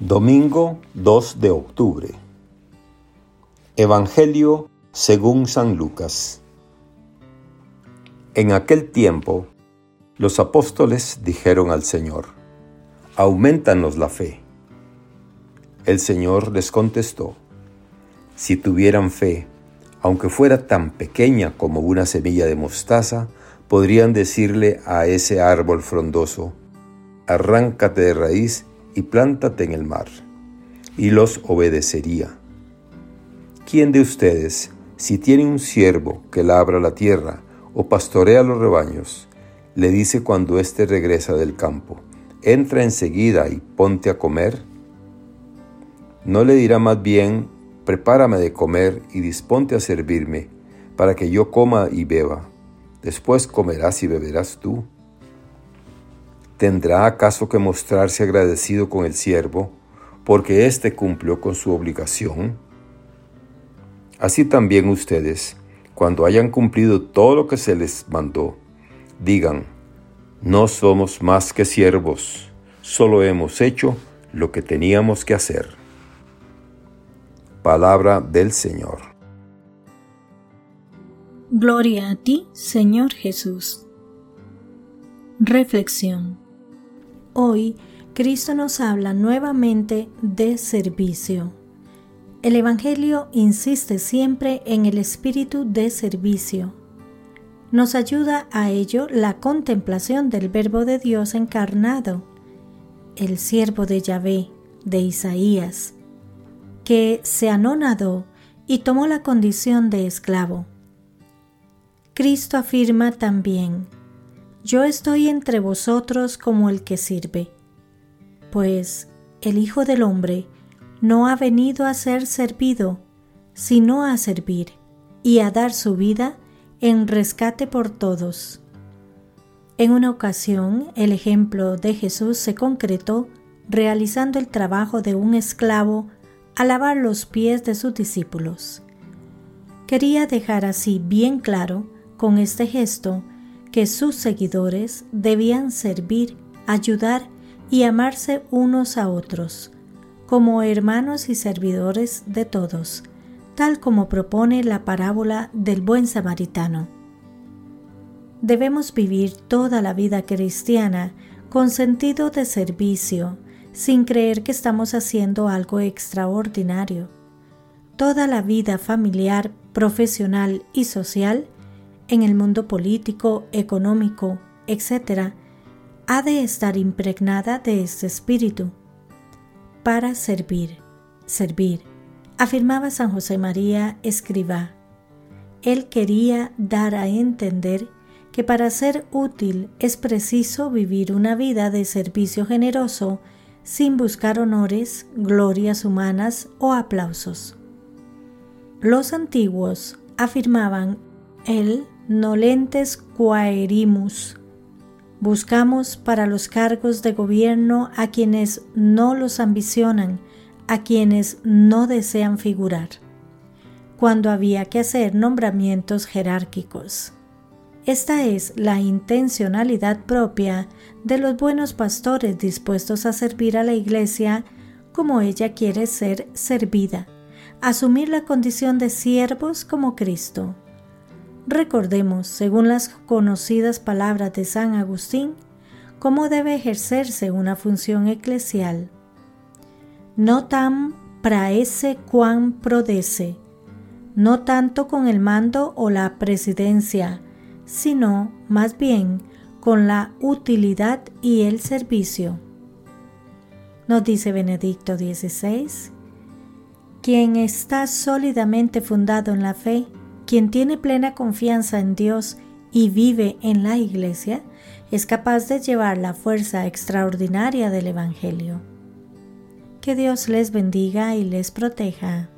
Domingo 2 de octubre. Evangelio según San Lucas. En aquel tiempo, los apóstoles dijeron al Señor, Aumentanos la fe. El Señor les contestó, Si tuvieran fe, aunque fuera tan pequeña como una semilla de mostaza, podrían decirle a ese árbol frondoso, Arráncate de raíz y plántate en el mar, y los obedecería. ¿Quién de ustedes, si tiene un siervo que labra la tierra o pastorea los rebaños, le dice cuando éste regresa del campo, entra enseguida y ponte a comer? ¿No le dirá más bien, prepárame de comer y disponte a servirme, para que yo coma y beba? Después comerás y beberás tú. ¿Tendrá acaso que mostrarse agradecido con el siervo porque éste cumplió con su obligación? Así también ustedes, cuando hayan cumplido todo lo que se les mandó, digan, no somos más que siervos, solo hemos hecho lo que teníamos que hacer. Palabra del Señor. Gloria a ti, Señor Jesús. Reflexión. Hoy Cristo nos habla nuevamente de servicio. El Evangelio insiste siempre en el espíritu de servicio. Nos ayuda a ello la contemplación del Verbo de Dios encarnado, el siervo de Yahvé, de Isaías, que se anonadó y tomó la condición de esclavo. Cristo afirma también, yo estoy entre vosotros como el que sirve, pues el Hijo del Hombre no ha venido a ser servido, sino a servir y a dar su vida en rescate por todos. En una ocasión, el ejemplo de Jesús se concretó realizando el trabajo de un esclavo a lavar los pies de sus discípulos. Quería dejar así bien claro, con este gesto, que sus seguidores debían servir, ayudar y amarse unos a otros, como hermanos y servidores de todos, tal como propone la parábola del buen samaritano. Debemos vivir toda la vida cristiana con sentido de servicio, sin creer que estamos haciendo algo extraordinario. Toda la vida familiar, profesional y social en el mundo político, económico, etc., ha de estar impregnada de este espíritu. Para servir, servir, afirmaba San José María Escribá. Él quería dar a entender que para ser útil es preciso vivir una vida de servicio generoso sin buscar honores, glorias humanas o aplausos. Los antiguos afirmaban el nolentes quaerimus. Buscamos para los cargos de gobierno a quienes no los ambicionan, a quienes no desean figurar, cuando había que hacer nombramientos jerárquicos. Esta es la intencionalidad propia de los buenos pastores dispuestos a servir a la Iglesia como ella quiere ser servida, asumir la condición de siervos como Cristo. Recordemos, según las conocidas palabras de San Agustín, cómo debe ejercerse una función eclesial. No tan praese quam prodece, no tanto con el mando o la presidencia, sino más bien con la utilidad y el servicio. Nos dice Benedicto XVI, quien está sólidamente fundado en la fe, quien tiene plena confianza en Dios y vive en la Iglesia, es capaz de llevar la fuerza extraordinaria del Evangelio. Que Dios les bendiga y les proteja.